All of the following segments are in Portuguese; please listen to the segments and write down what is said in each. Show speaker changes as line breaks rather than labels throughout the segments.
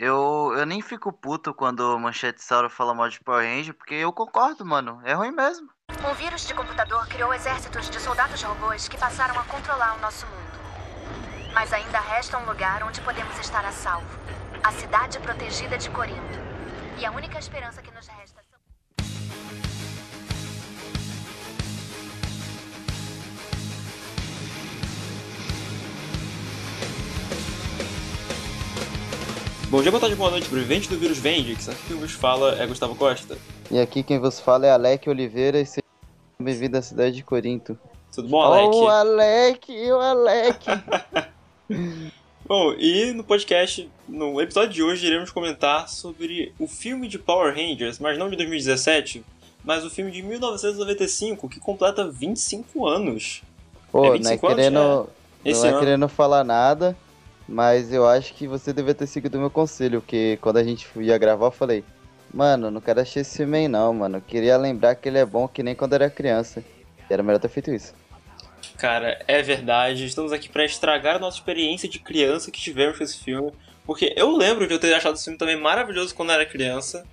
eu, eu nem fico puto quando o Manchete Sauro fala mal de Power Ranger, porque eu concordo, mano. É ruim mesmo.
Um vírus de computador criou exércitos de soldados robôs que passaram a controlar o nosso mundo. Mas ainda resta um lugar onde podemos estar a salvo. A cidade protegida de Corinto. E a única esperança que nos resta
Bom dia, boa tarde, boa noite, sobrevivente do vírus Vende, que aqui quem vos fala é Gustavo Costa.
E aqui quem vos fala é Alec Oliveira e seja bem-vindo à cidade de Corinto.
Tudo bom, Alec?
Oh, Alec, o Alec.
Bom, e no podcast, no episódio de hoje, iremos comentar sobre o filme de Power Rangers, mas não de 2017, mas o filme de 1995, que completa 25 anos.
Pô,
É
não é
25 anos?
querendo,
É.
Não é
ano.
querendo falar nada, mas eu acho que você devia ter seguido o meu conselho, porque quando a gente ia gravar eu falei, mano, não quero assistir esse filme aí não, mano. Eu queria lembrar que ele é bom que nem quando era criança. E era melhor ter feito isso.
Cara, é verdade. Estamos aqui pra estragar a nossa experiência de criança que tivemos com esse filme. Porque eu lembro de eu ter achado esse filme também maravilhoso quando eu era criança.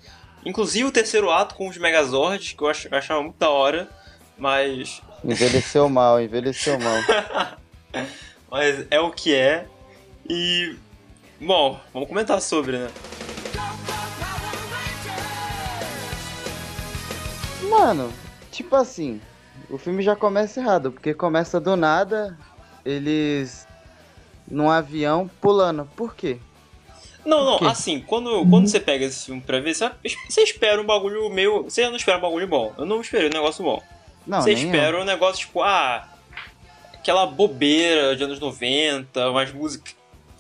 Inclusive o terceiro ato com os Megazords, que eu achava muito da hora. Mas.
Envelheceu mal, envelheceu mal.
Mas é o que é. E. Bom, vamos comentar sobre, né?
Mano, tipo assim, o filme já começa errado, porque começa do nada, eles num avião pulando. Por quê?
Não, não,
quê?
assim, quando, quando você pega esse filme pra ver, você, você espera um bagulho meio. Você não espera um bagulho bom. Eu não esperei um negócio bom.
Não,
Você
nem eu.
espera um negócio tipo, ah, aquela bobeira de anos 90, umas músicas.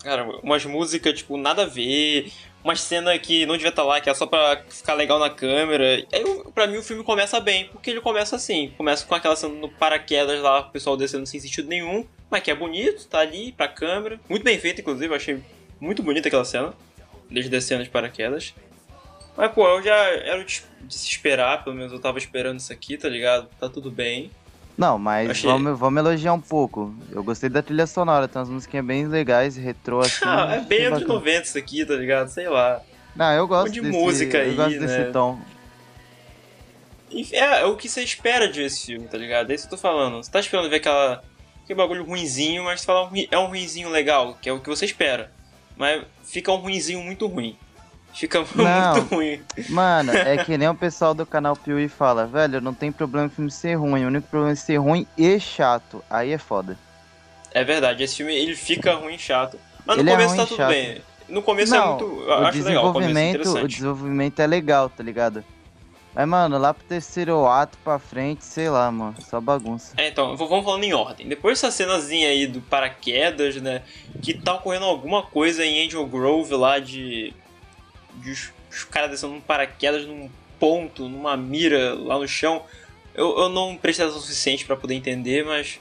Cara, umas músicas, tipo, nada a ver, uma cena que não devia estar lá, que é só pra ficar legal na câmera. Aí, pra mim, o filme começa bem, porque ele começa assim: começa com aquela cena no paraquedas lá, o pessoal descendo sem sentido nenhum, mas que é bonito, tá ali pra câmera. Muito bem feito, inclusive, achei muito bonita aquela cena, desde descendo de paraquedas. Mas, pô, eu já era de se esperar, pelo menos eu tava esperando isso aqui, tá ligado? Tá tudo bem.
Não, mas
Achei-
vamos, vamos elogiar um pouco. Eu gostei da trilha sonora, tem umas musiquinhas bem legais, retrô assim.
Ah, é bem anos
bacana.
90 isso aqui, tá ligado? Sei lá.
Não, eu gosto
de
desse,
música
eu
aí,
gosto
né?
desse tom.
É, é o que você espera de ver esse filme, tá ligado? É isso que eu tô falando. Você tá esperando ver aquela. aquele bagulho ruinzinho, mas você fala é um ruinzinho legal, que é o que você espera. Mas fica um ruinzinho muito ruim. Fica
Não.
muito ruim.
Mano, é que nem o pessoal do canal Piuí fala, velho, não tem problema o filme ser ruim, o único problema é ser ruim e chato. Aí é foda.
É verdade, esse filme ele fica ruim e chato. Mas no
Ele é
começo
ruim
tá tudo
chato.
bem. No começo é
não,
muito. Eu acho legal, o começo é
o desenvolvimento é legal, tá ligado? Mas, mano, lá pro terceiro ato pra frente, sei lá, mano, só bagunça.
É, então, vamos falando em ordem. Depois dessa cenazinha aí do paraquedas, né? Que tá ocorrendo alguma coisa em Angel Grove lá de. De os, os caras descendo num paraquedas num ponto, numa mira lá no chão. Eu, eu não prestei atenção suficiente pra poder entender, mas.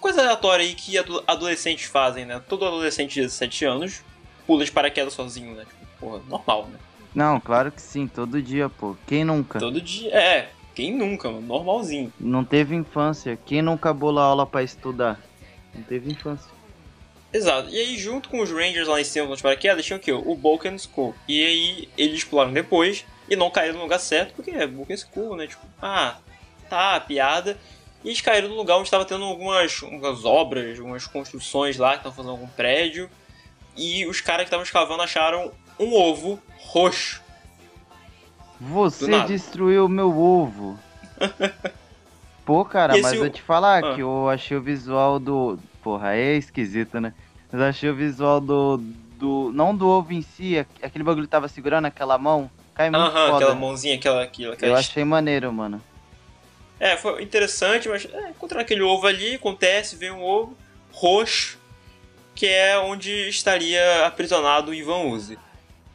Coisa aleatória aí que ado- adolescentes fazem, né? Todo adolescente de 17 anos pula de paraquedas sozinho, né? Tipo, porra, normal, né?
Não, claro que sim, todo dia, pô. Quem nunca?
Todo dia. É, quem nunca, mano? Normalzinho.
Não teve infância. Quem nunca bola aula pra estudar? Não teve infância.
Exato. E aí, junto com os Rangers lá em cima nos paraquedas, tinha o quê? O Vulcan School. E aí, eles exploraram depois e não caíram no lugar certo, porque é Vulcan School, né? Tipo, ah, tá, piada. E eles caíram no lugar onde estava tendo algumas, algumas obras, algumas construções lá, que estavam fazendo algum prédio. E os caras que estavam escavando acharam um ovo roxo.
Você destruiu meu ovo. Pô, cara,
E
mas
esse
eu
o-
te falar
Ah.
que eu achei o visual do. Porra, é esquisito, né? Mas eu achei o visual do. do não do ovo em si, aqu- aquele bagulho que tava segurando aquela mão. Cai muito
Aham,
foda.
aquela mãozinha, aquela. aquela,
Eu achei maneiro, mano.
É, foi interessante, mas é, encontrar aquele ovo ali, acontece, vem um ovo roxo, que é onde estaria aprisionado o Ivan Uzi.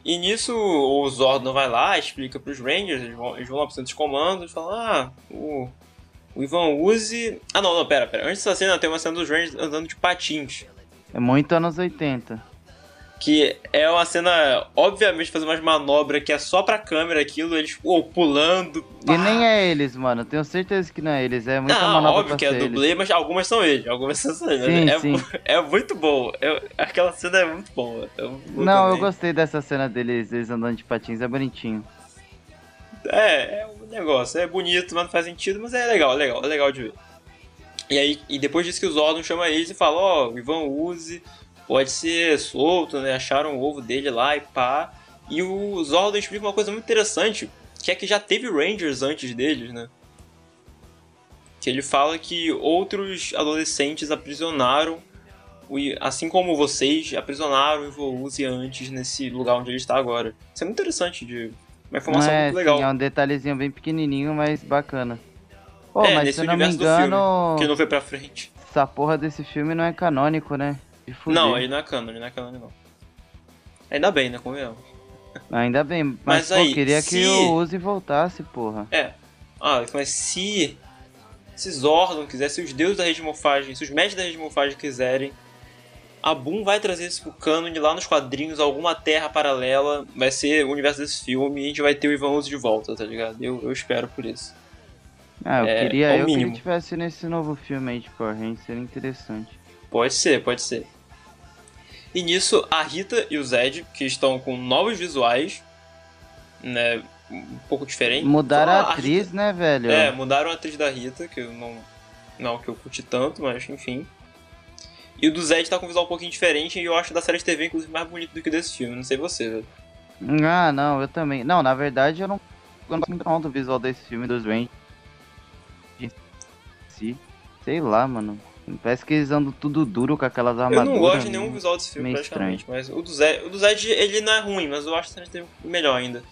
E nisso o Zordon vai lá, explica pros Rangers, eles vão, eles vão lá pro centro de comando e falam, ah, o, o Ivan Uzi... Ah não, não, pera, pera. Antes dessa cena tem uma cena dos Rangers andando de patins.
É muito anos 80.
Que é uma cena, obviamente, fazer umas manobras que é só pra câmera aquilo, eles pô, pulando.
E
pá.
nem é eles, mano. Tenho certeza que não é eles. É muita
Não,
manobra
óbvio que é dublê,
eles.
mas algumas são eles. Algumas são eles.
Sim,
é,
sim.
é muito bom. Eu- aquela cena é muito boa. Eu vou
Não, eu
também.
gostei dessa cena deles, eles andando de patins. É bonitinho.
É, é negócio. É bonito, mas não faz sentido, mas é legal, é legal, é legal de ver. E aí, e depois disso que o Zordon chama eles e fala, ó, o Ivan Uzi pode ser solto, né? Acharam o ovo dele lá e pá. E o Zordon explica uma coisa muito interessante, que é que já teve Rangers antes deles, né? Que ele fala que outros adolescentes aprisionaram, assim como vocês, aprisionaram o Ivan Uzi antes nesse lugar onde ele está agora. Isso é muito interessante, de uma informação
é,
muito legal.
sim, é um detalhezinho bem pequenininho, mas bacana. Pô,
É,
mas se eu não me
do filme,
engano,
Que não foi pra frente.
essa porra desse filme não é canônico, né?
Não, ele não é canon, ele não é canon, não. Ainda bem, né? Convenhamos.
Ainda bem, mas,
Mas
pô,
aí,
queria
se-
que o Uzi voltasse, porra.
É. Ah, mas se. Se Zordon quiser, se os deuses da redmorfagem, se os mestres da redmorfagem quiserem, a Boom vai trazer isso pro canon lá nos quadrinhos, alguma terra paralela, vai ser o universo desse filme e a gente vai ter o Ivan Uzi de volta, tá ligado? Eu, eu espero por isso.
Ah, eu
É,
queria
é
eu que ele tivesse nesse novo filme aí de Power Rangers, seria interessante.
Pode ser, pode ser. E nisso, a Rita e o Zed, que estão com novos visuais, né? Um pouco diferente.
Mudaram
Só
a atriz, né, velho?
É, mudaram a atriz da Rita, que eu não. Não que eu curti tanto, mas enfim. E o do Zed tá com um visual um pouquinho diferente e eu acho da série de TV, inclusive, mais bonito do que o desse filme. Não sei você, velho.
Ah, não, eu também. Não, na verdade eu não eu não gosto muito do visual desse filme dos Rangers. Sei lá, mano. Parece que eles andam tudo duro com aquelas
Eu
armaduras.
não gosto de nenhum visual desse filme, praticamente. Mas o do, Zed, o do Zed, ele não é ruim, mas eu acho de TV melhor ainda.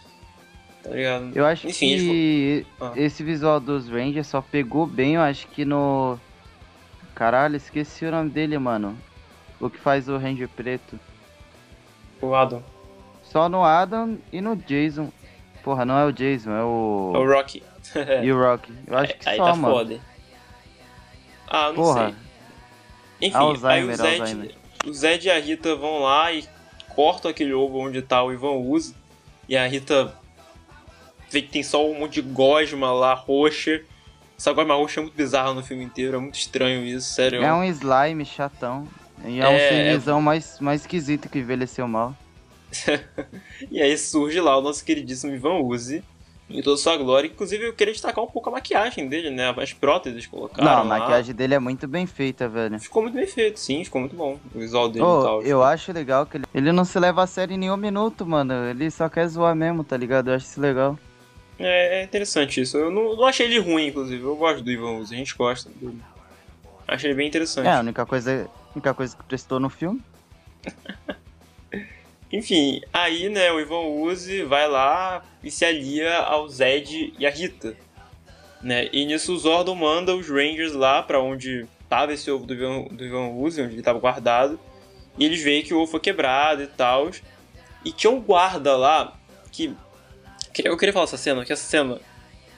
Tá ligado?
Eu acho
Enfim, eles
que
Ah.
esse visual dos Rangers só pegou bem, eu acho que no. Caralho, esqueci o nome dele, mano. O que faz o Ranger preto.
O Adam.
Só no Adam e no Jason. Porra, não é o Jason, é o.
É o Rocky.
E o Rock. Eu acho que
Aí
só,
tá
mano.
foda. Ah, não
Porra.
sei. Enfim,
Alzheimer,
aí o Zed,
Alzheimer.
o Zed e a Rita vão lá e cortam aquele ovo onde tá o Ivan Uzi. E a Rita vê que tem só um monte de gosma lá, roxa. Essa gosma roxa é muito bizarra no filme inteiro, é muito estranho isso, sério.
É um slime chatão. E é, um
É,
CGzão mais, mais esquisito que envelheceu mal.
E aí surge lá o nosso queridíssimo Ivan Uzi. Em toda sua glória. Inclusive, eu queria destacar um pouco a maquiagem dele, né? As próteses colocaram.
não, a
lá.
maquiagem dele é muito bem feita, velho.
Ficou muito bem feito, sim, ficou muito bom. O visual dele
Ô,
e tal.
eu acho legal que ele, ele não se leva a sério em nenhum minuto, mano. Ele só quer zoar mesmo, tá ligado? Eu acho isso legal.
É, é interessante isso. Eu não, não achei ele ruim, inclusive. Eu gosto do Ivan Uzi, a gente gosta dele. Achei ele bem interessante.
É, a única coisa, a única coisa que prestou no filme.
Enfim, aí, né, o Ivan Uzi vai lá e se alia ao Zed e a Rita. Né? E nisso o Zordon manda os Rangers lá pra onde tava esse ovo do Ivan, do Ivan Uzi, onde ele tava guardado. E eles veem que o ovo foi quebrado e tal. E tinha um guarda lá que. Eu queria falar essa cena, que essa cena.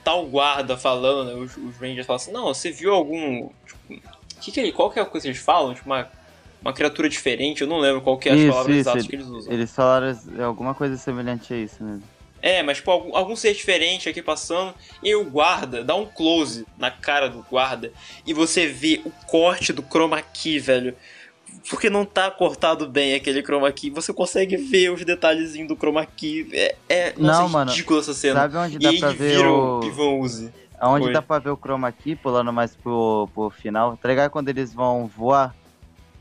O guarda falando, né? Os, os Rangers falam assim, não, você viu algum. Tipo, que que qual que é a coisa que eles falam? Tipo, uma, uma criatura diferente, eu não lembro qual que é as
Isso,
palavras
isso,
exatas
ele-
que eles usam.
Eles falaram alguma coisa semelhante a isso mesmo.
É, mas tipo, algum, algum ser diferente aqui passando, e o guarda dá um close na cara do guarda e você vê o corte do chroma key, velho. Porque não tá cortado bem aquele chroma key, você consegue ver os detalhezinhos do chroma key. É, é nossa,
Não,
é
mano,
ridícula essa cena.
Sabe onde
e
dá
aí
pra ver o...
o Ivan Uzi.
Aonde
Oi.
dá pra ver o chroma key, pulando mais pro, pro final, tá ligado? Quando eles vão voar,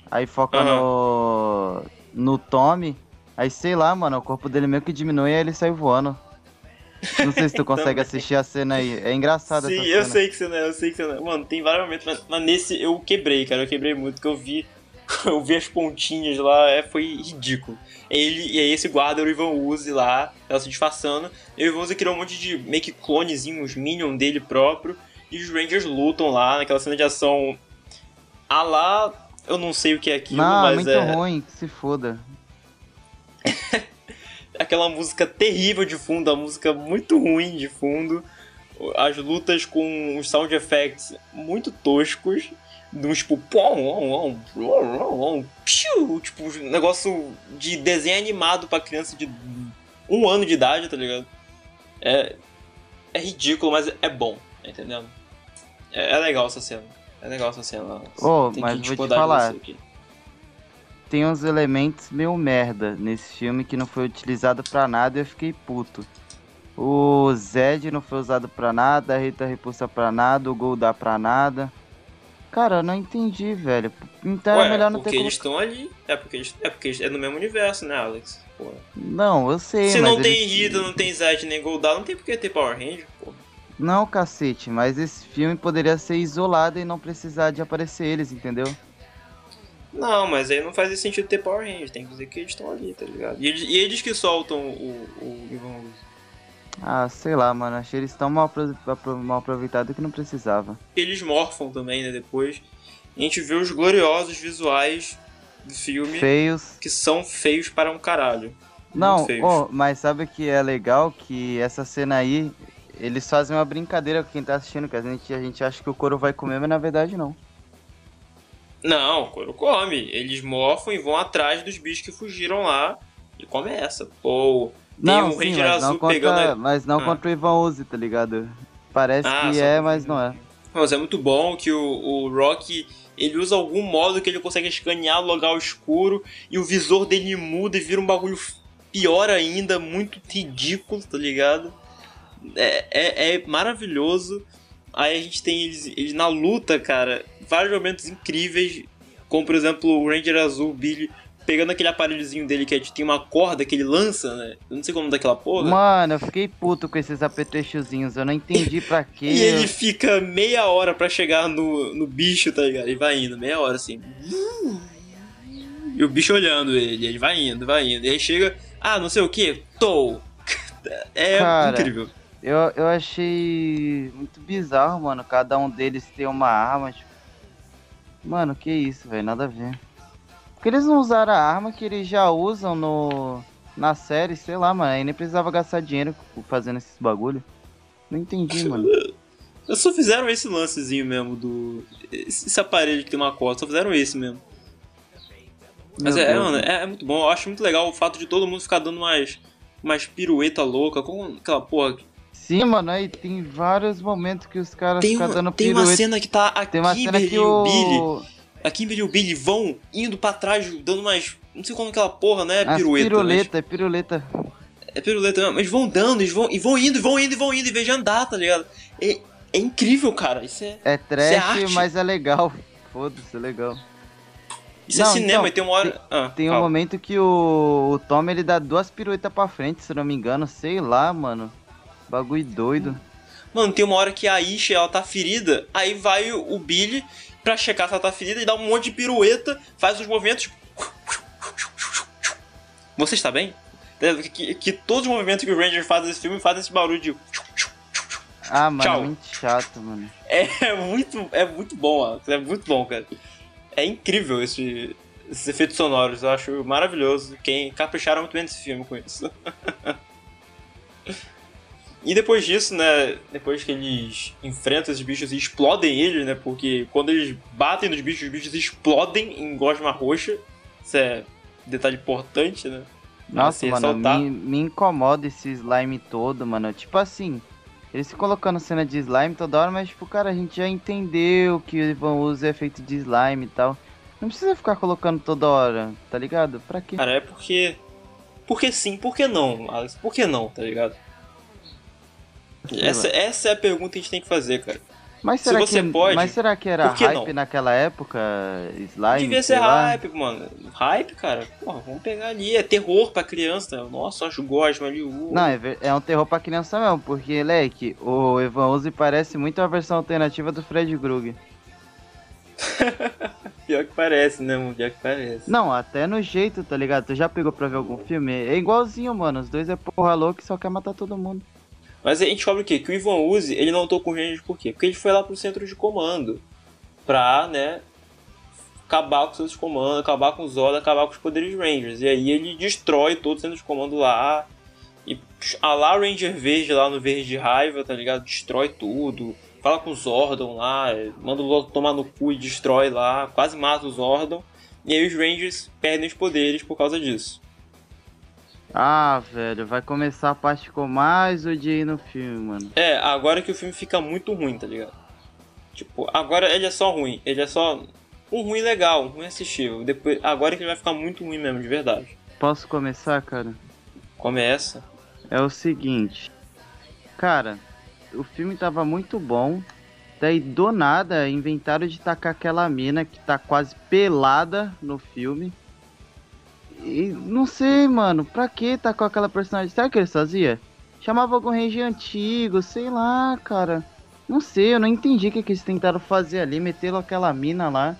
aí foca
Aham.
no. no Tommy, aí sei lá, mano, o corpo dele meio que diminui e aí ele sai voando. Não sei se tu consegue assistir a cena aí. É engraçado
Sim,
essa
eu
cena.
sei que você não é, eu sei que você não é. Mano, tem vários momentos, mas, mas nesse eu quebrei, cara. Eu quebrei muito, que eu vi. Eu vi as pontinhas lá, é, foi ridículo. Ele, e aí esse guarda era o Ivan Uzi lá, tava se disfarçando. E o Ivan Uzi criou um monte de meio que clonezinhos, minion dele próprio. E os Rangers lutam lá naquela cena de ação. A lá, eu não sei o que é aquilo,
Não, é
mas
muito
é
ruim, que se foda.
aquela música terrível de fundo, a música muito ruim de fundo. As lutas com os sound effects muito toscos. De um tipo, pom, pom, piu, tipo, um negócio de desenho animado pra criança de um ano de idade, tá ligado? É, é ridículo, mas é bom, tá entendendo? É, é legal essa cena. É legal essa cena.
Ô,
Tem
mas
que
vou te falar. Tem uns elementos meio merda nesse filme que não foi utilizado pra nada e eu fiquei puto. O Zed não foi usado pra nada, a Rita Repulsa pra nada, o Gol dá pra nada. Cara, eu não entendi, velho. Então
Ué,
é melhor não
porque
ter
eles estão ali. É porque, eles, é porque eles- é no mesmo universo, né, Alex? Pô.
Não, eu sei,
Se não tem
eles-
Rita, não tem Zed nem Goldar, não tem por que ter Power Ranger, pô.
Não, cacete, mas esse filme poderia ser isolado e não precisar de aparecer eles, entendeu?
Não, mas aí não faz sentido ter Power Ranger, tem que dizer que eles estão ali, tá ligado? E eles, e eles que soltam o, o Ivan Ooze.
Ah, sei lá, mano. Achei eles tão mal, mal aproveitados que não precisava.
Eles morfam também, né, depois. A gente vê os gloriosos visuais do filme,
Feios.
que são feios para um caralho.
Não, ó, mas sabe o que é legal? Que essa cena aí, eles fazem uma brincadeira com quem tá assistindo, que a gente, a gente acha que o couro vai comer, mas na verdade não.
Não, o couro come. Eles morfam e vão atrás dos bichos que fugiram lá. E começa. Pô, tem
não,
um
sim, mas não, contra,
pegando.
mas não
Ah.
contra o Ivan Uzi, tá ligado? Parece
Ah,
que é, mas não é.
Mas é muito bom que o, o Rock ele usa algum modo que ele consegue escanear o lugar escuro e o visor dele muda e vira um bagulho pior ainda, muito ridículo, tá ligado? É, é, é maravilhoso. Aí a gente tem eles, eles na luta, cara, vários momentos incríveis, como por exemplo o Ranger Azul, Billy, pegando aquele aparelhozinho dele que é de- tem uma corda que ele lança, né? Eu não sei como daquela porra.
Mano, eu fiquei puto com esses apetrechozinhos, eu não entendi pra quê.
E ele fica meia hora pra chegar no, no bicho, tá ligado? Ele vai indo, meia hora assim. E o bicho olhando ele, ele vai indo, vai indo. E aí chega, ah, não sei o que, tô. É
Cara,
incrível.
Eu, eu achei muito bizarro, mano, cada um deles ter uma arma, tipo... Mano, que isso, velho, nada a ver. Porque eles não usaram a arma que eles já usam no... Na série, sei lá, mano, aí nem precisava gastar dinheiro fazendo esses bagulho. Não entendi, mano.
Eles só fizeram esse lancezinho mesmo do. Esse, aparelho que tem uma corda, só fizeram esse mesmo. Mas é, é, mano, é, é muito bom. Eu acho muito legal o fato de todo mundo ficar dando umas, umas pirueta louca, com aquela porra.
Sim, mano, aí tem vários momentos que os caras
Tem
ficam dando
tem uma
pirueta.
cena que tá a
Tem uma cena que
e o Billy. A Kimberly e o Billy vão indo pra trás, dando umas. Não sei como aquela porra, né?
As
Pirueta.
piruleta, é piruleta.
Mas, é piruleta, mesmo, mas vão dando, eles vão, e vão indo, e vão indo, e vão indo, em vez de andar, tá ligado? É, é incrível, cara. Isso é,
É trash,
arte.
mas é legal. Foda-se, é legal.
isso é
Não,
cinema,
então,
e tem uma hora. ah,
Tem um momento que o, o Tom ele dá duas piruetas pra frente, se não me engano, sei lá, mano. Bagulho doido.
Mano, tem uma hora que a Isha ela tá ferida, aí vai o Billy pra checar se ela tá ferida e dá um monte de pirueta, faz os movimentos. Você está bem? Que, que, todos os movimentos que o Ranger faz nesse filme fazem esse barulho de.
Ah, mano,
Tchau.
é muito chato, mano.
É muito, é muito bom, Alex. É muito bom, cara. É incrível esse, esses efeitos sonoros. Eu acho maravilhoso. Quem capricharam muito bem nesse filme com isso. e depois disso, né? Depois que eles enfrentam esses bichos e explodem eles, né? Porque quando eles batem nos bichos, os bichos explodem em gosma roxa. Isso é detalhe importante, né?
Nossa,
se
mano,
ressaltar.
me, me incomoda esse slime todo, mano. Tipo assim, eles ficam colocando cena de slime toda hora, mas tipo, cara, a gente já entendeu que o Ivan usa é feito de slime e tal. Não precisa ficar colocando toda hora, tá ligado? Pra quê?
Cara, é porque. Porque sim, por que não, Alex? Por que não, tá ligado? Essa, essa é a pergunta que a gente tem que fazer, cara.
Mas
se
será
você
que,
pode,
mas será que era
que
hype
não?
naquela época? Slime?
Devia ser
lá?
hype, mano. Hype, cara. Porra, vamos pegar ali. É terror pra criança. Nossa, acho gosma ali. Uh.
Não, é, é um terror pra criança mesmo, porque, leque, o Evan Uzi parece muito a versão alternativa do Fred Krueger.
Pior que parece, né, mano? Pior que parece.
Não, até no jeito, tá ligado? Tu já pegou pra ver algum filme? É igualzinho, mano. Os dois é porra louca e só quer matar todo mundo.
Mas a gente descobre o quê? Que o Ivan Uzi, ele não lutou com o Rangers por quê? Porque ele foi lá pro centro de comando. Pra, né, acabar com os centros de comando, acabar com os Zod, acabar com os poderes Rangers. E aí ele destrói todo o centro de comando lá. E a lá Ranger Verde lá no Verde de Raiva, tá ligado? Destrói tudo. fala com o Zordon lá, manda o Zordon tomar no cu e destrói lá, quase mata o Zordon. E aí os Rangers perdem os poderes por causa disso.
Ah, velho, vai começar a parte que eu mais odiei no filme, mano.
É, agora que o filme fica muito ruim, tá ligado? Tipo, agora ele é só ruim. Ele é só um ruim legal, um ruim assistível. Depois, agora que ele vai ficar muito ruim mesmo, de verdade.
Posso começar, cara?
Começa.
É o seguinte. Cara, o filme tava muito bom. Daí do nada inventaram de tacar aquela mina que tá quase pelada no filme. E não sei, mano, pra que tá com aquela personagem? Sabe o que eles faziam? Chamava algum ranger antigo, sei lá, cara. Não sei, eu não entendi o que, que eles tentaram fazer ali, meteram aquela mina lá,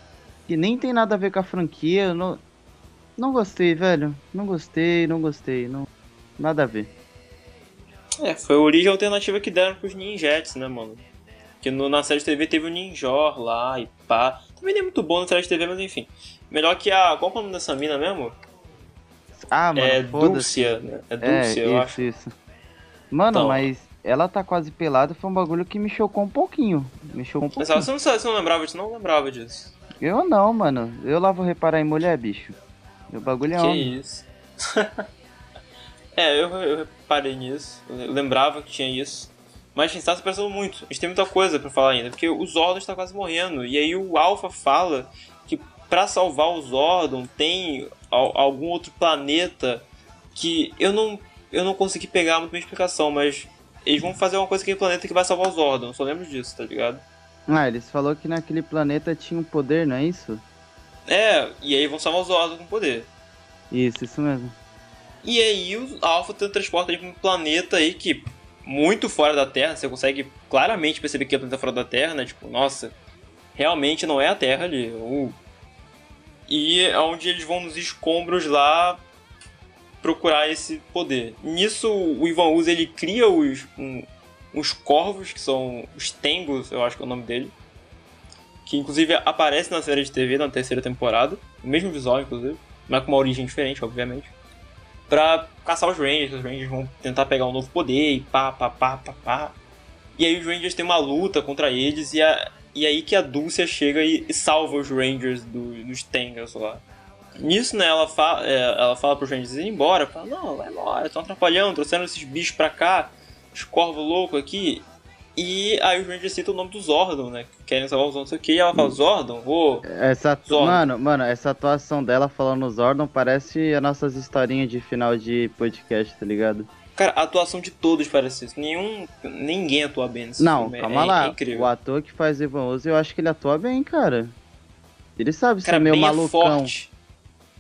que nem tem nada a ver com a franquia. Não, não gostei, velho. Não gostei, não gostei. Não... Nada a ver.
É, foi a origem alternativa que deram pros ninjets, né, mano? Que no, na série de TV teve o Ninjor lá e pá. Também nem é muito bom na série de TV, mas enfim. Melhor que a. Qual é o nome dessa mina mesmo?
Ah, mano,
é. Dulcia, né? É
É,
Dulcia, eu
isso,
acho.
isso. Mano,
Então.
mas ela tá quase pelada foi um bagulho que me chocou um pouquinho. Me chocou um pouquinho.
você não, você não lembrava disso? Não lembrava disso.
Eu não, mano. Eu lá vou reparar em mulher, bicho. Meu bagulho é
Que
homem.
isso. é, eu, eu reparei nisso. Eu lembrava que tinha isso. Mas a gente tá se pensando muito. A gente tem muita coisa pra falar ainda. Porque o Zordon está quase morrendo. E aí o Alpha fala que pra salvar o Zordon tem al- algum outro planeta que eu não, eu não consegui pegar muito bem a explicação, mas eles vão fazer uma coisa com aquele planeta que vai salvar o Zordon. Eu só lembro disso, tá ligado?
Ah, eles falaram que naquele planeta tinha um poder, não é isso?
É, e aí vão salvar o Zordon com poder.
Isso, isso mesmo.
E aí o Alpha transporta ele pra um planeta aí que muito fora da Terra, você consegue claramente perceber que é um planeta fora da Terra, né? Tipo, nossa, realmente não é a Terra ali. Uh. E é onde eles vão nos escombros lá procurar esse poder. Nisso o Ivan Usa ele cria os um, corvos que são os Tengos, eu acho que é o nome dele. Que inclusive aparece na série de TV na terceira temporada, o mesmo visual inclusive, mas com uma origem diferente, obviamente pra caçar os Rangers. Os Rangers vão tentar pegar um novo poder e pá, pá, pá, pá, pá. E aí os Rangers têm uma luta contra eles e, a, e aí que a Dulcia chega e, salva os Rangers do, dos Tengers lá. Nisso, né, ela fala, é, ela fala pros Rangers irem embora. Fala, não, vai embora, estão atrapalhando, trouxeram esses bichos pra cá, os corvos loucos aqui. E aí os Rangers citam o nome do Zordon, né, que querem salvar o Zordon, não sei o que. E ela fala, Zordon, vou...
Essa
Zordon.
Mano, mano, essa atuação dela falando Zordon parece as nossas historinhas de final de podcast, tá ligado?
Cara, a atuação de todos parece isso. Nenhum, ninguém atua bem nesse
Não,
filme.
calma
é,
lá.
É incrível.
o ator que faz Ivan Uzi, eu acho que ele atua bem, cara. Ele sabe
Cara,
ser meio
bem é
malucão.
forte.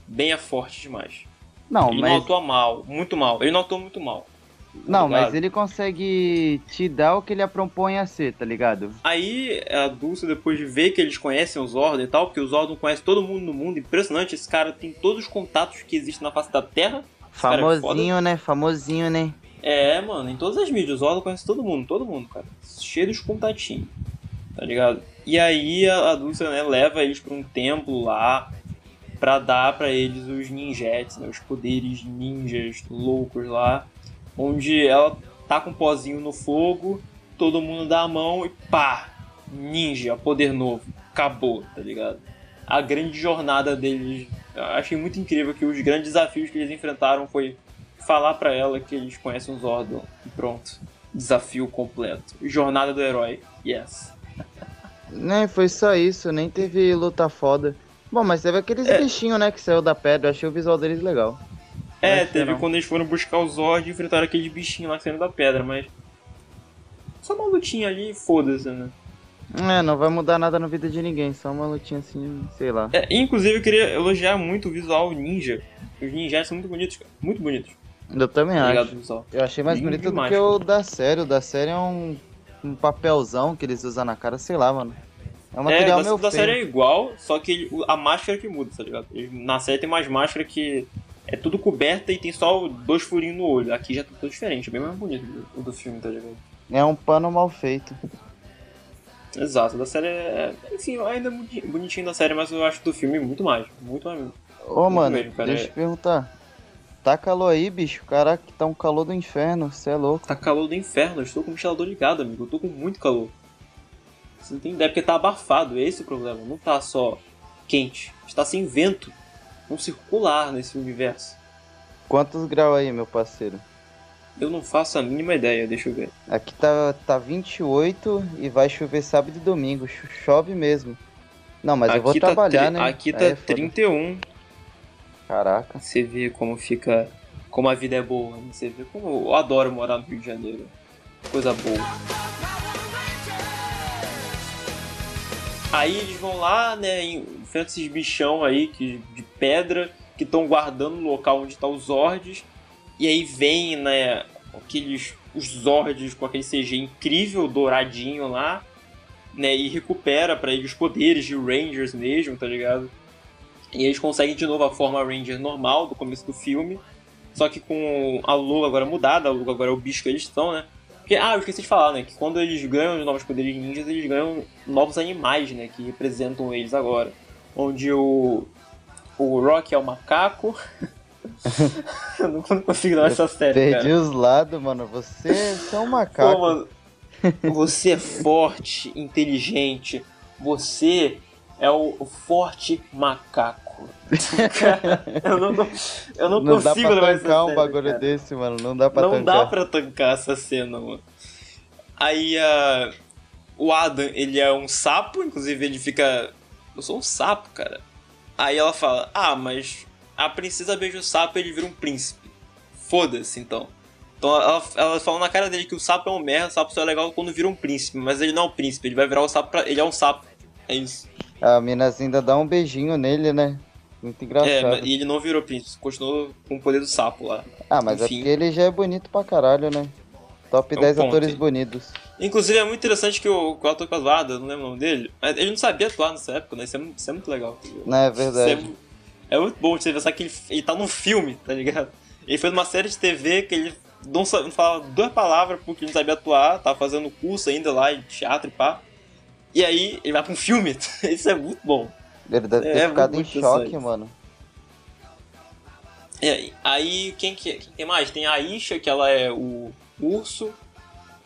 Bem é forte demais.
Não,
ele
mas
não atua mal, muito mal. Ele não atua muito mal.
Não,
ligado?
mas ele consegue te dar o que ele propõe a ser, tá ligado?
Aí a Dulce, depois de ver que eles conhecem o Zordon e tal, porque o Zordon conhece todo mundo no mundo, impressionante, esse cara tem todos os contatos que existem na face da Terra. Cara é
Famosinho, né? Famosinho, né?
É, mano, em todas as mídias, o Zordon conhece todo mundo, todo mundo, cara. Cheio dos contatinhos, tá ligado? E aí a, a Dulce, né, leva eles pra um templo lá pra dar pra eles os ninjets, né, os poderes ninjas loucos lá, onde ela tá com um pozinho no fogo, todo mundo dá a mão e pá! Ninja, poder novo. Acabou, tá ligado? A grande jornada deles. Eu achei muito incrível que os grandes desafios que eles enfrentaram foi falar pra ela que eles conhecem o Zordon. E pronto. Desafio completo. Jornada do herói. Yes.
Nem foi só isso, nem teve luta foda. Bom, mas teve aqueles
É.
bichinhos, né, que saiu da pedra. Achei o visual deles legal.
É, teve quando eles foram buscar o Zord e enfrentaram aqueles bichinhos lá saindo da pedra, mas. Só uma lutinha ali foda-se, né?
É, não vai mudar nada na vida de ninguém, só uma lutinha assim, sei lá.
É, inclusive eu queria elogiar muito o visual ninja. Os ninjas são muito bonitos, cara. Muito bonitos.
Eu também
Obrigado
acho. Eu achei mais
Lindo
bonito
demais,
do que o da série. O da série é um, um papelzão que eles usam na cara, sei lá, mano. É um
É,
material
da,
meio
da
feio.
série é igual, só que ele- a máscara que muda, tá ligado? Na série tem mais máscara que é tudo coberta e tem só dois furinhos no olho. Aqui já tá tudo diferente, é bem mais bonito do- o do filme, tá ligado?
É um pano mal feito.
Exato, da série é. Enfim, ainda é boni- bonitinho da série, mas eu acho do filme muito mais. Muito mais.
Ô, mano,
mesmo, cara,
deixa
é-
eu te perguntar. Tá calor aí, bicho? Caraca, tá um calor do inferno, cê é louco.
Tá calor do inferno, eu estou com o ventilador ligado, amigo. Eu tô com muito calor. Você não tem ideia porque tá abafado, esse é o problema. Não tá só quente, está sem vento. Um circular nesse universo.
Quantos graus aí, meu parceiro?
Eu não faço a mínima ideia, deixa eu ver.
Aqui tá, tá 28 e vai chover sábado e domingo. Cho- Chove mesmo. Não, mas eu vou
aqui tá,
trabalhar, né?
aqui tá
é foda.
31.
Caraca.
Você vê como fica. Como a vida é boa. né? Você vê como eu adoro morar no Rio de Janeiro. Coisa boa. Aí eles vão lá, né, enfrentam esses bichão aí que, de pedra que estão guardando no local onde tá os Zords. E aí vem, né, aqueles os Zords com aquele CG incrível, douradinho lá, né, e recupera pra eles os poderes de Rangers mesmo, tá ligado? E eles conseguem de novo a forma Ranger normal do começo do filme, só que com a Lua agora mudada, a Lua agora é o bicho que eles estão, né? Porque, ah, eu esqueci de falar, né? Que quando eles ganham os novos poderes ninjas, eles ganham novos animais, né? Que representam eles agora. Onde o. O Rock é o macaco. eu não não consigo dar essa série,
Perdi
cara.
os lados, mano. Você, é um
Pô,
macaco.
mano, você é forte, inteligente. Você é o forte macaco. Cara, eu não, não- eu não,
não dá
consigo
pra
levar essa
tancar um bagulho
cara.
desse, mano. Não dá pra
Não
tancar.
dá pra tancar essa cena, mano. Aí a. o Adam, ele é um sapo, inclusive ele fica. Eu sou um sapo, cara. Aí ela fala: Ah, mas a princesa beija o sapo e ele vira um príncipe. Foda-se, então. Então ela, ela fala na cara dele que o sapo é um merda, o sapo só é legal quando vira um príncipe. Mas ele não é um príncipe, ele vai virar o sapo pra. Ele é um sapo. É isso.
A minas ainda dá um beijinho nele, né? Muito
É,
engraçado.
mas- e ele não virou príncipe, continuou com o poder do sapo lá.
Ah, mas é
enfim.
porque ele já é bonito pra caralho, né? Top
É um
10
ponto,
atores
hein?
bonitos.
Inclusive é muito interessante que o, que o ator que faz o Adam, não lembro o nome dele, mas ele não sabia atuar nessa época, né? Isso é, isso é muito legal.
Não é verdade.
É, mu- é muito bom você pensar que ele, ele tá num filme, tá ligado? Ele fez uma série de TV que ele não, não falava duas palavras porque não sabia atuar, tava fazendo curso ainda lá de teatro e pá. E aí ele vai pra um filme. Isso é muito bom.
Ele deve ter
É,
ficado em
muito
choque, mano.
E aí, aí quem, que, quem tem mais? Tem a Isha, que ela é o urso.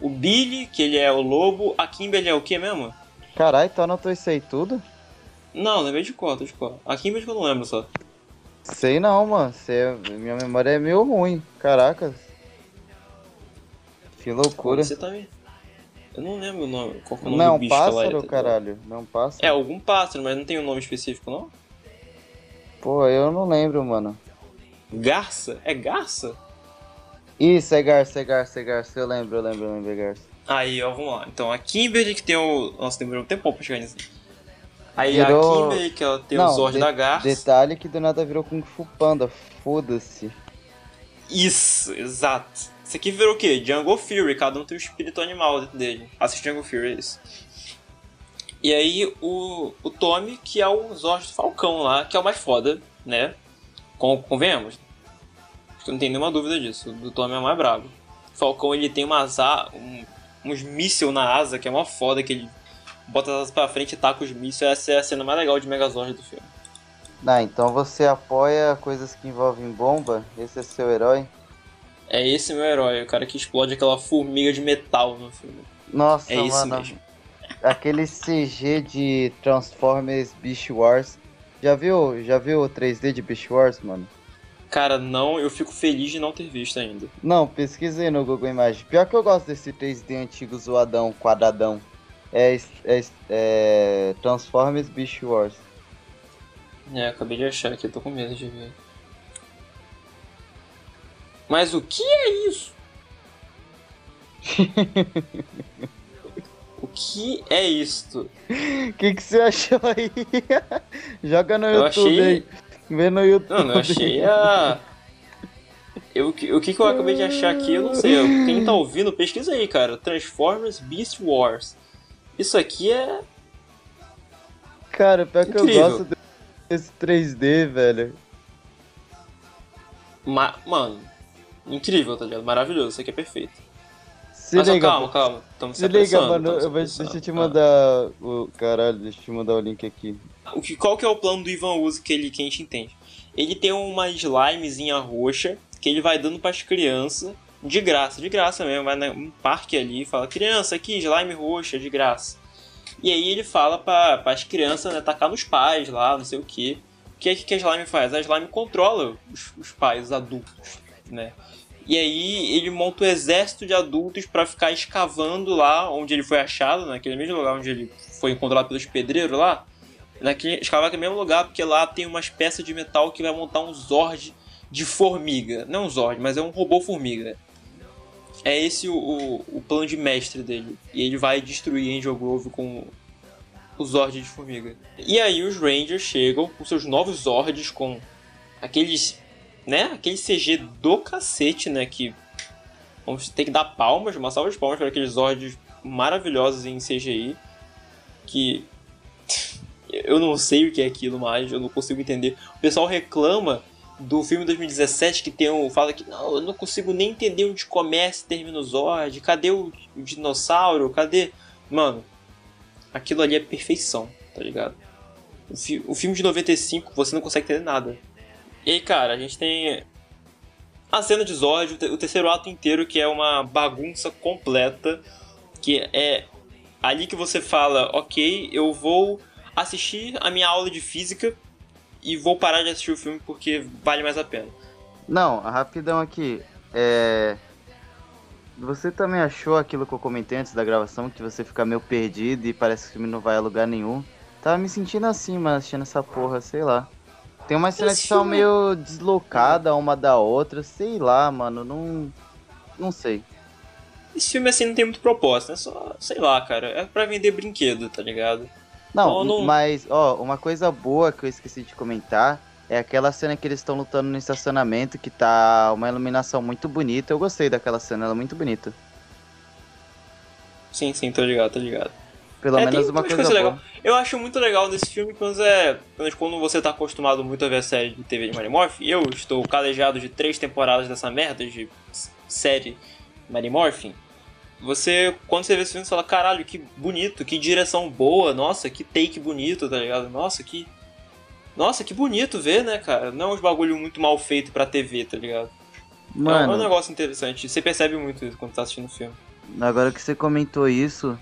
O Billy, que ele é o lobo. A Kimberly é o que mesmo?
Caralho, tu anotou isso aí tudo?
Não, lembrei de cor, tô de cor. A Kimberly que eu não lembro só.
Sei não, mano. Sei, minha memória é meio ruim. Caracas. Que loucura.
Você tá me... Eu não lembro o nome. Qual que é o nome
Não é
do
um
bicho é,
pássaro,
tá ligado?
caralho? Não é um pássaro?
É algum pássaro, mas não tem um nome específico, não?
Pô, eu não lembro, mano.
Garça? É garça?
Isso, é garça, é garça, é garça. Eu lembro, eu lembro, eu lembro, é garça.
Aí, ó, vamos lá. Então, a Kimberly que tem o... Nossa, demorou um tempo pra chegar nisso. Aí
Virou-
a Kimberly que ela tem o
não,
Zord
de-
da garça.
Detalhe que do nada virou Kung Fu Panda. Foda-se.
Isso, exato. Isso aqui virou o quê? Jungle Fury, cada um tem um espírito animal dentro dele. Assiste Jungle Fury, é isso. E aí o, o Tommy, que é o Zord do Falcão lá, que é o mais foda, né? Con convenhamos? Acho que não tem nenhuma dúvida disso. O do Tommy é o mais brabo. O Falcão, ele tem umas a, um, uns mísseis na asa, que é mó foda, que ele bota as pra frente e taca os mísseis. Essa é a cena mais legal de Megazord do filme.
Ah, então você apoia coisas que envolvem bomba? Esse é seu herói?
É esse meu herói, o cara que explode aquela formiga de metal no filme.
Nossa,
É isso
mano.
mesmo.
Aquele CG de Transformers Beast Wars. Já viu, já viu o 3D de Beast Wars, mano?
Cara, não, eu fico feliz de não ter visto ainda.
Não, pesquisei no Google Imagens. Pior que eu gosto desse 3D antigo zoadão, quadradão. É, é, é Transformers Beast Wars.
É, acabei de achar aqui, eu tô com medo de ver. Mas o que é isso? o que é isto?
O que, que você achou aí? Joga no
Eu
YouTube
achei-
aí. Vê no YouTube.
Não, eu achei a. Eu, o que o que eu acabei de achar aqui, eu não sei. Quem tá ouvindo, pesquisa aí, cara. Transformers Beast Wars. Isso aqui é.
Cara, pior que
Incrível.
eu gosto desse 3D, velho.
Ma... Mano, incrível, tá ligado? Maravilhoso, isso aqui é perfeito.
Se
Mas ó,
liga,
calma,
pô.
calma. Estamos se
Se liga, mano.
tamo
Eu vou, deixa eu te
Ah.
mandar o. Caralho, deixa eu te mandar o link aqui.
O que, qual que é o plano do Ivan Uzi que, ele, que a gente entende? Ele tem uma slimezinha roxa que ele vai dando pras crianças de graça, de graça mesmo. Vai num parque ali e fala: Criança, aqui, slime roxa, de graça. E aí ele fala para as crianças né, atacar nos pais lá, não sei o que. O que é que a Slime faz? A Slime controla os, os pais, os adultos, né? E aí ele monta um exército de adultos para ficar escavando lá onde ele foi achado, naquele mesmo lugar onde ele foi encontrado pelos pedreiros lá. Naquele, escavar naquele mesmo lugar, porque lá tem umas peças de metal que vai montar um Zord de formiga. Não um Zord, mas é um robô formiga. É esse o, o, o plano de mestre dele. E ele vai destruir Angel Grove com o Zord de formiga. E aí os Rangers chegam com seus novos Zords, com aqueles. né? Aquele CG do cacete, né? Que. Vamos ter que dar palmas, uma salva de palmas para aqueles Zords maravilhosos em CGI. Que. eu não sei o que é aquilo mais, eu não consigo entender. O pessoal reclama do filme 2017 que tem um. Fala que não, eu não consigo nem entender onde começa e termina o Zord. Cadê o, o dinossauro? Cadê. Mano, aquilo ali é perfeição, tá ligado? O, fi o filme de 95 você não consegue entender nada. E aí, cara, a gente tem a cena de Zord, o terceiro ato inteiro, que é uma bagunça completa, que é ali que você fala, ok, eu vou assistir a minha aula de física e vou parar de assistir o filme porque vale mais a pena.
Não, rapidão aqui, é... Você também achou aquilo que eu comentei antes da gravação, que você fica meio perdido e parece que o filme não vai a lugar nenhum? Tava me sentindo assim, mano, assistindo essa porra, sei lá. Tem umas cenas que são meio deslocadas uma da outra, sei lá, mano, não. Não sei.
Esse filme assim não tem muito propósito, é só, sei lá, cara, é pra vender brinquedo, tá ligado?
Não, não... mas, ó, uma coisa boa que eu esqueci de comentar é aquela cena que eles estão lutando no estacionamento, que tá uma iluminação muito bonita. Eu gostei daquela cena, ela é muito bonita.
Sim, sim, tô ligado, tô ligado.
Pelo é, menos uma coisa, coisa legal.
Eu acho muito legal nesse filme quando, é, quando você tá acostumado muito a ver a série de TV de Mary Morphin. Eu estou calejado de três temporadas dessa merda de série Mary Morphin. Você, quando você vê esse filme, você fala, caralho, que bonito, que direção boa, nossa, que take bonito, tá ligado? Nossa, que nossa, que bonito ver, né, cara? Não é uns bagulho muito mal feito pra TV, tá ligado? Mano, é um negócio interessante. Você percebe muito isso quando tá assistindo o filme.
Agora que você comentou isso,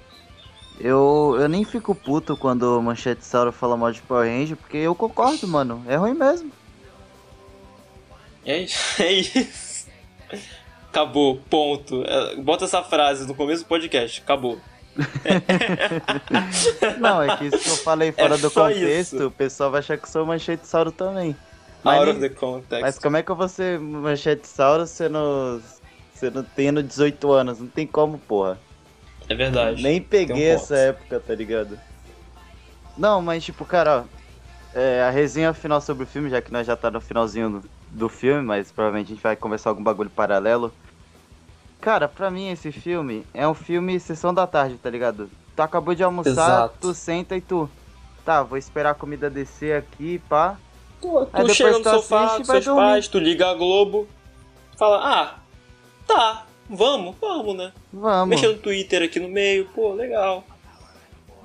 eu, eu nem fico puto quando o Manchete Sauro fala mal de Power Ranger, porque eu concordo, mano. É ruim mesmo.
É isso. É isso. Acabou, ponto. É, bota essa frase no começo do podcast. Acabou.
não, é que isso que eu falei fora é do contexto, isso. o pessoal vai achar que eu sou manchete sauro também.
Mas, Out of the context.
Mas como é que eu vou ser manchete sauro sendo, sendo tendo 18 anos? Não tem como, porra.
É verdade.
Nem peguei um essa época, tá ligado? Não, mas tipo, cara, ó, é, a resenha final sobre o filme, já que nós já tá no finalzinho do, do filme, mas provavelmente a gente vai conversar algum bagulho paralelo. Cara, pra mim esse filme é um filme sessão da tarde, tá ligado? Tu acabou de almoçar, Exato. tu senta e tu. Tá, vou esperar a comida descer aqui, pá.
Tu, tu chega no sofá com seus dormir. pais, tu liga a Globo, fala, ah, tá, vamos, vamos, né?
Vamos.
Mexer no Twitter aqui no meio, pô, legal.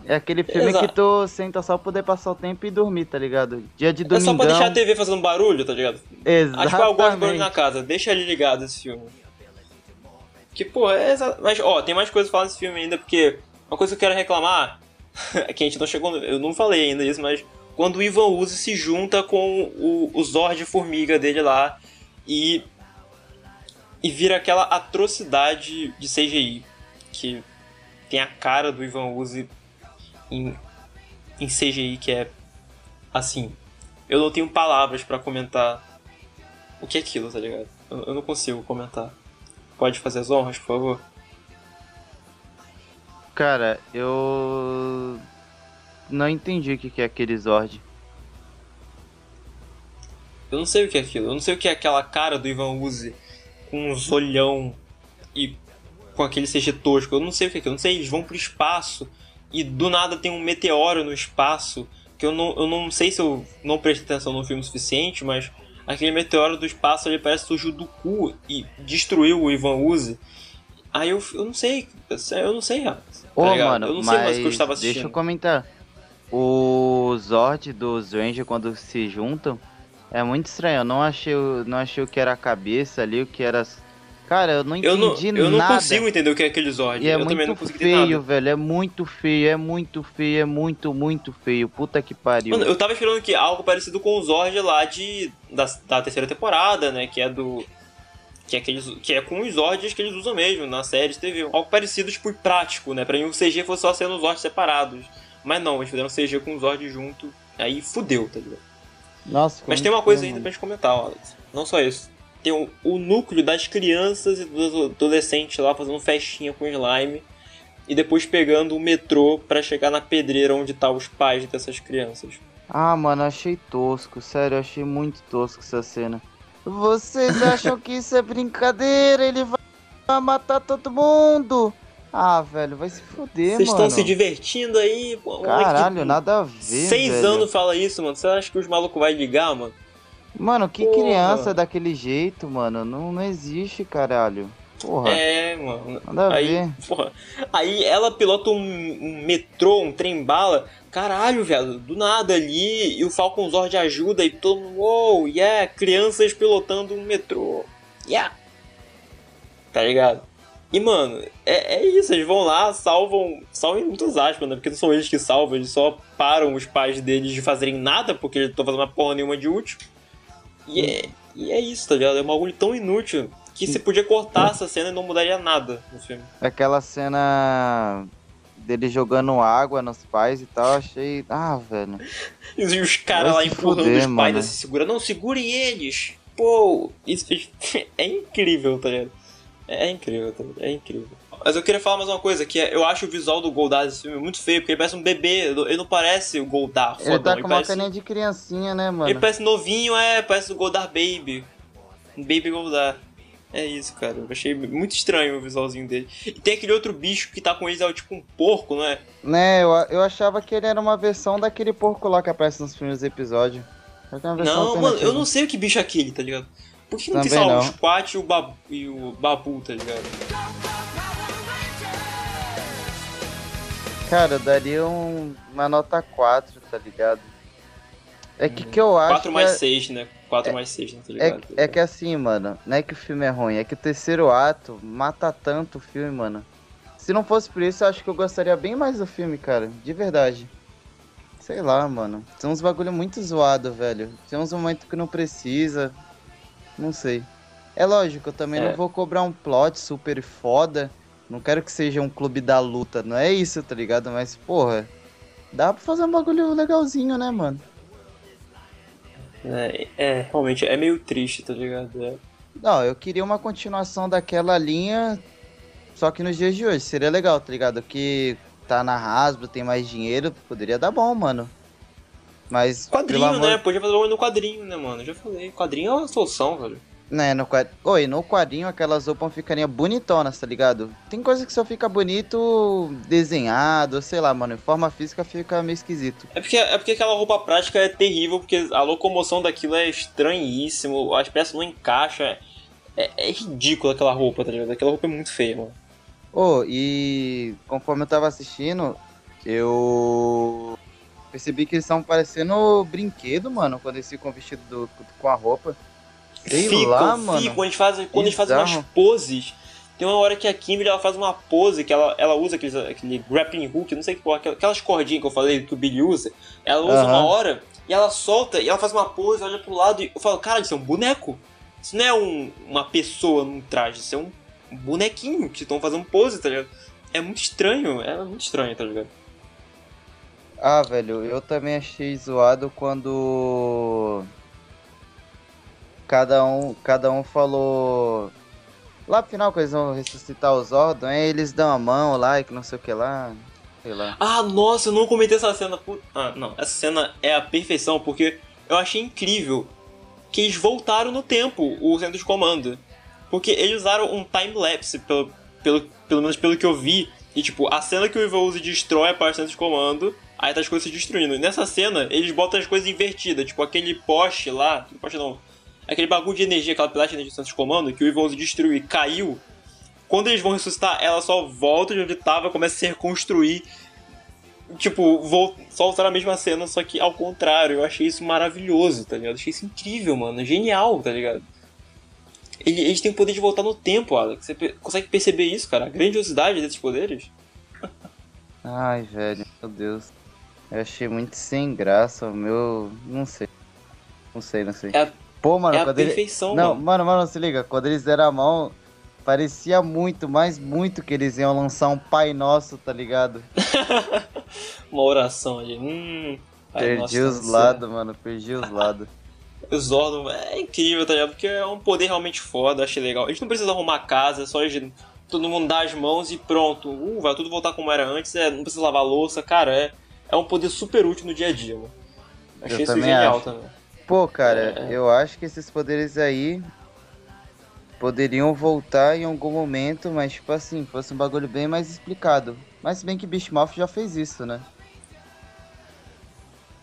É aquele filme Exato. que tu senta só pra poder passar o tempo e dormir, tá ligado? Dia de domingão... É só
pra deixar a TV fazendo barulho, tá ligado?
Exatamente.
Acho que eu gosto de barulho na casa, deixa ele ligado esse filme. Que, pô, é Mas, ó, tem mais coisas pra falar nesse filme ainda, porque uma coisa que eu quero reclamar é que a gente não chegou. Eu não falei ainda isso, mas quando o Ivan Uzi se junta com o, o Zord Formiga dele lá e. e vira aquela atrocidade de CGI que tem a cara do Ivan Uzi em, em CGI que é assim. Eu não tenho palavras para comentar o que é aquilo, tá ligado? Eu, eu não consigo comentar pode fazer as honras, por favor?
Cara, eu não entendi o que é aquele Zord.
Eu não sei o que é aquilo. Eu não sei o que é aquela cara do Ivan Uzi com um olhão e com aquele CG tosco. Eu não sei o que é aquilo. Eu não sei, eles vão pro espaço e do nada tem um meteoro no espaço. Que eu não, eu não sei se eu não prestei atenção no filme o suficiente, mas aquele meteoro do espaço ele parece surgiu do cu e destruiu o Ivan Uzi. Aí eu, eu não sei, eu não sei, tá
Ô, mano, eu não sei mais o que eu estava assistindo. Deixa eu comentar. O Zord dos Ranger quando se juntam é muito estranho. Eu não achei, não achei o que era a cabeça ali, o que era Cara, eu não
Eu
entendi
não, eu não
nada.
consigo entender o que é aquele Zord.
E é
eu também não
muito feio, velho. É muito feio, é muito feio, é muito, muito feio. Puta que pariu.
Mano, eu tava esperando que algo parecido com o Zord lá de, da, da terceira temporada, né? Que é do. Que é, aqueles, que é com os Zords que eles usam mesmo na série de TV. Algo parecido, tipo, e prático, né? Pra mim o CG fosse só sendo os Zords separados. Mas não, eles fizeram CG com os Zords junto. Aí fudeu, tá ligado?
Nossa,
Mas tem uma coisa
feio,
ainda pra gente comentar, Alex. Não só isso. Tem o, o núcleo das crianças e dos adolescentes lá fazendo festinha com slime. E depois pegando o metrô pra chegar na pedreira onde tá os pais dessas crianças.
Ah, mano, achei tosco. Sério, achei muito tosco essa cena. Vocês acham que isso é brincadeira? Ele vai matar todo mundo. Ah, velho, vai se fuder,
Vocês
mano.
estão se divertindo aí? Moleque
Caralho, nada a ver,
Seis
velho.
anos fala isso, mano. Você acha que os malucos vão ligar, mano?
Mano, que
Porra.
criança daquele jeito, mano? Não, não existe, caralho. Porra,
É, mano.
nada a
Aí,
ver.
porra, aí ela pilota um, um metrô, um trem-bala. Caralho, velho, do nada ali. E o Falcon Zord ajuda e todo mundo. Uou, yeah, crianças pilotando um metrô. Yeah. Tá ligado? E, mano, é, é isso. Eles vão lá, salvam. Salvam muitas aspas, né? Porque não são eles que salvam, eles só param os pais deles de fazerem nada, porque eles estão fazendo uma porra nenhuma de útil. E é, e é isso, tá ligado? É um bagulho tão inútil que você podia cortar essa cena e não mudaria nada no filme.
Aquela cena dele jogando água nos pais e tal, achei. Ah, velho.
E os caras lá
se
empurrando
fuder,
os pais
mano.
assim, segura. Não, segurem eles! Pô, isso é incrível, tá ligado? É incrível, tá ligado? É incrível. Mas eu queria falar mais uma coisa, que é, eu acho o visual do Goldar desse filme muito feio, porque ele parece um bebê, ele não parece o Goldar
Ele
fodão,
tá com uma
parece,
caninha de criancinha, né, mano?
ele parece novinho, é, parece o Goldar Baby. Baby Goldar. É isso, cara. Eu achei muito estranho o visualzinho dele. E tem aquele outro bicho que tá com eles, é tipo um porco, não é?
Né, eu, eu achava que ele era uma versão daquele porco lá que aparece nos primeiros episódios. Só
Não, mano, eu não sei o que bicho é aquele, tá ligado? Por que não tem, sei
Também
lá, o
não.
Squat e o, babu, e o Babu, tá ligado?
Cara, eu daria um- uma nota 4, tá ligado? É que que eu acho
4
que
mais
é-
6, né? 4 mais 6, né? Tá
É,
ligado?
é que assim, mano, não é que o filme é ruim, é que o terceiro ato mata tanto o filme, mano. Se não fosse por isso, eu acho que eu gostaria bem mais do filme, cara. De verdade. Sei lá, mano. Tem uns bagulho muito zoado, velho. Tem uns momentos que não precisa. Não sei. É lógico, eu também
É.
não vou cobrar um plot super foda. Não quero que seja um clube da luta. Não é isso, tá ligado? Mas, porra, dá pra fazer um bagulho legalzinho, né, mano?
É, é, realmente, é meio triste, tá ligado? É.
Não, eu queria uma continuação daquela linha, só que nos dias de hoje. Seria legal, tá ligado? Que tá na Hasbro, tem mais dinheiro, poderia dar bom, mano. Mas,
Quadrinho,
pelo amor...
né? Podia fazer um no quadrinho, né, mano? Eu já falei. Quadrinho é uma solução, velho.
Né, no quadrinho... Oi, no quadrinho aquelas roupas ficariam bonitonas, tá ligado? Tem coisa que só fica bonito desenhado, sei lá, mano. Em forma física fica meio esquisito.
É porque, é porque aquela roupa prática é terrível, porque a locomoção daquilo é estranhíssimo, as peças não encaixam. É, é, é ridícula aquela roupa, tá ligado? Aquela roupa é muito feia, mano.
Ô, e conforme eu tava assistindo, eu percebi que eles estão parecendo brinquedo, mano, quando eles ficam vestidos do- com a roupa. Sei
ficam,
lá, mano.
ficam, eles fazem, quando eles fazem umas poses. Tem uma hora que a Kimberly ela faz uma pose que ela, ela usa aqueles, aquele grappling hook, não sei que porra, aquelas- cordinhas que eu falei que o Billy usa. Ela usa uma hora e ela solta e ela faz uma pose, olha pro lado e eu falo, cara, isso é um boneco. Isso não é um, uma pessoa num traje, isso é um bonequinho que estão fazendo pose, tá ligado? É muito estranho, é muito estranho, tá ligado?
Ah, velho, eu também achei zoado quando cada um, cada um falou lá pro final que eles vão ressuscitar os Zordon, aí eles dão a mão lá e que não sei o que lá, sei lá.
Ah, nossa, eu não comentei essa cena. Ah, não, essa cena é a perfeição porque eu achei incrível que eles voltaram no tempo, o centro de comando. Porque eles usaram um time-lapse, pelo, pelo, pelo menos pelo que eu vi. E tipo, a cena que o Evil Uzi destrói a parte do centro de comando, aí tá as coisas se destruindo. Nessa cena, eles botam as coisas invertidas, tipo aquele poste lá, poste não, aquele bagulho de energia, aquela pilar de energia do centro de comando, que o Uzi destruiu e caiu. Quando eles vão ressuscitar, ela só volta de onde tava, começa a se reconstruir tipo, vou só usar a mesma cena, só que ao contrário. Eu achei isso maravilhoso, tá ligado? Achei isso incrível, mano. Genial, tá ligado? ele- eles têm o poder de voltar no tempo, Alex. Você consegue perceber isso, cara? A grandiosidade desses poderes?
Ai, velho, meu Deus. Eu achei muito sem graça, meu. Não sei. Não sei, não sei.
É
Pô, mano,
é a
quando ele.
perfeição,
Não,
mano.
mano, se liga, quando eles deram a mão, parecia muito, mas muito que eles iam lançar um Pai Nosso, tá ligado?
Uma oração ali. Hum.
Perdi os lados, mano, perdi os lados.
O Zordon é incrível, tá ligado? Porque é um poder realmente foda, achei legal. A gente não precisa arrumar casa, é só todo mundo dar as mãos e pronto. Uh, vai tudo voltar como era antes, é, não precisa lavar louça, cara, é, é um poder super útil no dia a dia, mano. Achei
Eu
isso genial
acho.
também.
Pô, cara,
É.
eu acho que esses poderes aí poderiam voltar em algum momento, mas tipo assim, fosse um bagulho bem mais explicado. Mas se bem que Beastmouth já fez isso, né?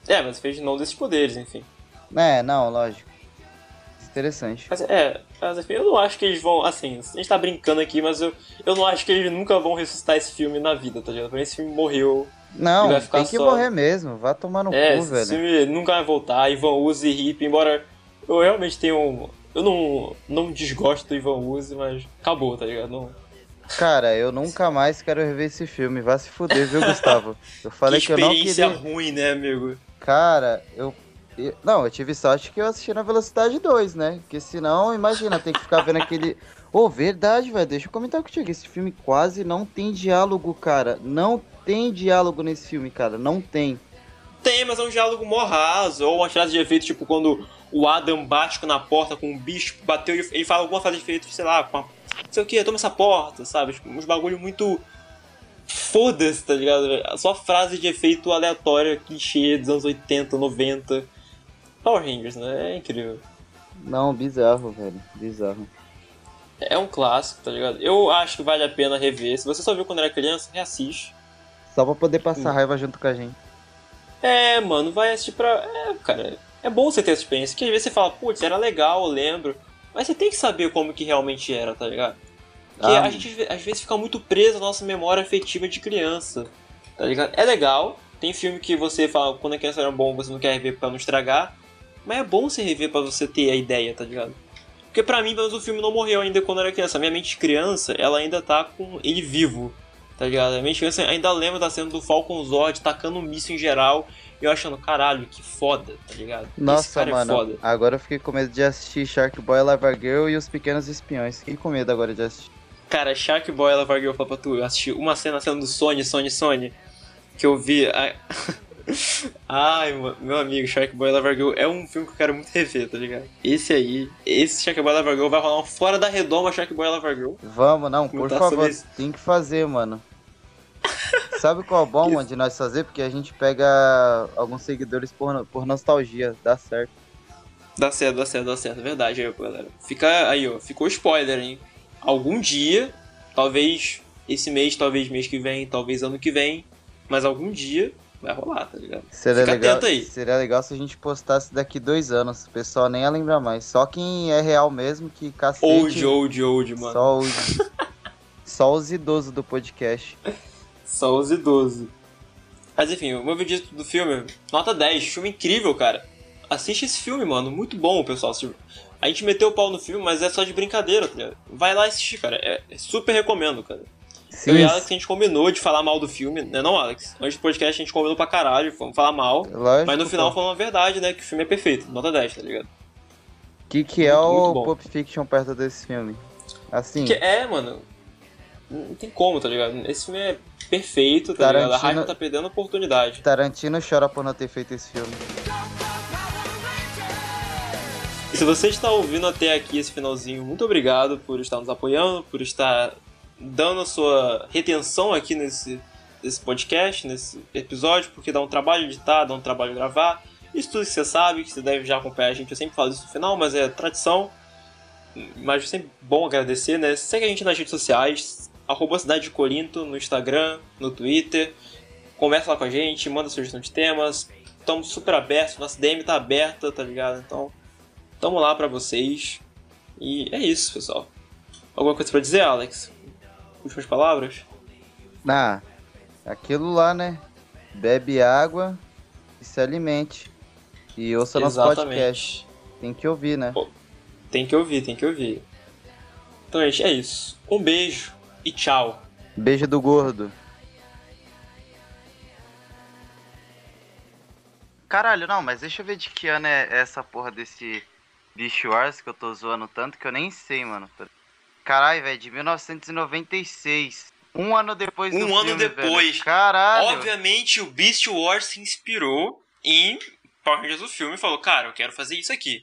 É, mas fez não desses poderes, enfim.
É, não, lógico. Interessante.
Mas é, mas enfim, eu não acho que eles vão, assim, a gente tá brincando aqui, mas eu, eu não acho que eles nunca vão ressuscitar esse filme na vida, tá ligado? Pra mim esse filme morreu.
Não,
Ele vai ficar
tem que
só-
morrer mesmo. Vai tomar no
é,
cu, velho.
filme nunca vai voltar, Ivan Uzi e Hip, embora eu realmente tenho um... Eu não, não desgosto do Ivan Uzi, mas acabou, tá ligado? Não,
Cara, eu nunca mais quero rever esse filme. Vá se fuder, viu, Gustavo? Eu falei
que
que, eu não
experiência
queria.
ruim, né, amigo?
Cara, eu. Não, eu tive sorte que eu assisti na velocidade 2, né? Porque senão, imagina, tem que ficar vendo aquele. Ô, verdade, velho. Deixa eu comentar contigo. Esse filme quase não tem diálogo, cara. Não tem diálogo nesse filme, cara. Não tem.
Tem, mas é um diálogo mó raso, ou uma frase de efeito, tipo, quando o Adam bate na porta com um bicho, bateu e ele fala alguma frase de efeito, sei lá, com a... não sei o que, toma essa porta, sabe? Tipo, uns bagulho muito. Foda-se, tá ligado? Só frase de efeito aleatória, clichê dos anos 80, 90. Power Rangers, né? É incrível.
Não, bizarro, velho. Bizarro.
É um clássico, tá ligado? Eu acho que vale a pena rever. Se você só viu quando era criança, reassiste.
Só pra poder passar raiva junto com a gente.
É, mano, vai assistir pra. É, cara, é bom você ter essa experiência. Que às vezes você fala, putz, era legal, eu lembro. Mas você tem que saber como que realmente era, tá ligado? Porque
Ah,
a gente às vezes fica muito preso à nossa memória afetiva de criança, tá ligado? É legal, tem filme que você fala, quando a criança era bom, você não quer rever pra não estragar. Mas é bom você rever pra você ter a ideia, tá ligado? Porque pra mim, pelo menos, o filme não morreu ainda quando eu era criança. Minha mente de criança, ela ainda tá com ele vivo, tá ligado? A minha criança ainda lembra da cena do Falcon Zord tacando um míssil em geral e eu achando, caralho, que foda, tá ligado?
Nossa,
cara
mano.
é foda.
Agora eu fiquei com medo de assistir Shark Boy, Lava Girl e os Pequenos Espiões. Fiquei com medo agora de assistir.
Cara, Shark Boy ela vai eu falar pra tu, eu assisti uma cena, cena do Sony, Sony, Sony, que eu vi. Ai, meu amigo, Shark Boy Lava Girl é um filme que eu quero muito rever, tá ligado? Esse aí, esse Shark Boy Lava Girl vai rolar um fora da redoma Shark Boy Lava Girl.
Vamos, não, por favor. Tem que fazer, mano. Sabe qual é o bom, mano, de nós fazer? Porque a gente pega alguns seguidores por, por nostalgia. Dá certo.
Dá certo, dá certo, dá certo, verdade aí, galera. Fica aí, ó, ficou spoiler, hein? Algum dia, talvez esse mês, talvez mês que vem, talvez ano que vem, mas algum dia vai rolar, tá ligado?
Seria
Fica
legal,
aí.
seria legal se a gente postasse daqui dois anos. O pessoal nem ia lembrar mais. Só quem é real mesmo que cacete.
Old, old, old, mano.
Só os, só os idosos do podcast.
Só os idosos. Mas enfim, o meu vídeo do filme, nota 10, filme incrível, cara. Assiste esse filme, mano, muito bom, pessoal. A gente meteu o pau no filme, mas é só de brincadeira, tá ligado? Vai lá assistir, cara. É, é super recomendo, cara.
Sim,
Eu e Alex, a gente combinou de falar mal do filme, né não, Alex? Antes do podcast a gente combinou pra caralho, vamos falar mal.
lógico.
Mas no final falando a verdade, né? Que o filme é perfeito, nota 10, tá ligado?
O que, que é
Muito, muito
o
bom.
Pulp Fiction perto desse filme? Assim,
Que é, mano. Não tem como, tá ligado? Esse filme é perfeito, tá ligado? A
Tarantino-
Raiva tá perdendo a oportunidade.
Tarantino chora por não ter feito esse filme.
Se você está ouvindo até aqui esse finalzinho, muito obrigado por estar nos apoiando, por estar dando a sua retenção aqui nesse, nesse podcast, nesse episódio, porque dá um trabalho editar, dá um trabalho gravar. Isso tudo que você sabe, que você deve já acompanhar a gente, eu sempre falo isso no final, mas é tradição. Mas é sempre bom agradecer, né? Segue a gente nas redes sociais, arroba Cidade de Corinto, no Instagram, no Twitter. Conversa lá com a gente, manda sugestão de temas. Estamos super abertos, nossa DM tá aberta, tá ligado? Então, tamo lá pra vocês. E é isso, pessoal. Alguma coisa pra dizer, Alex? Últimas palavras?
Ah, aquilo lá, né? Bebe água e se alimente. E ouça nosso podcast. Tem que ouvir, né?
Tem que ouvir, tem que ouvir. Então é isso. Um beijo e tchau.
Beijo do gordo.
Caralho, não, mas deixa eu ver de que ano é essa porra desse Beast Wars que eu tô zoando tanto que eu nem sei, mano. Caralho, velho, de 1996. Um ano depois do
Um ano
filme,
depois.
velho. Caralho.
Obviamente, o Beast Wars se inspirou em Power Rangers do filme e falou, cara, eu quero fazer isso aqui.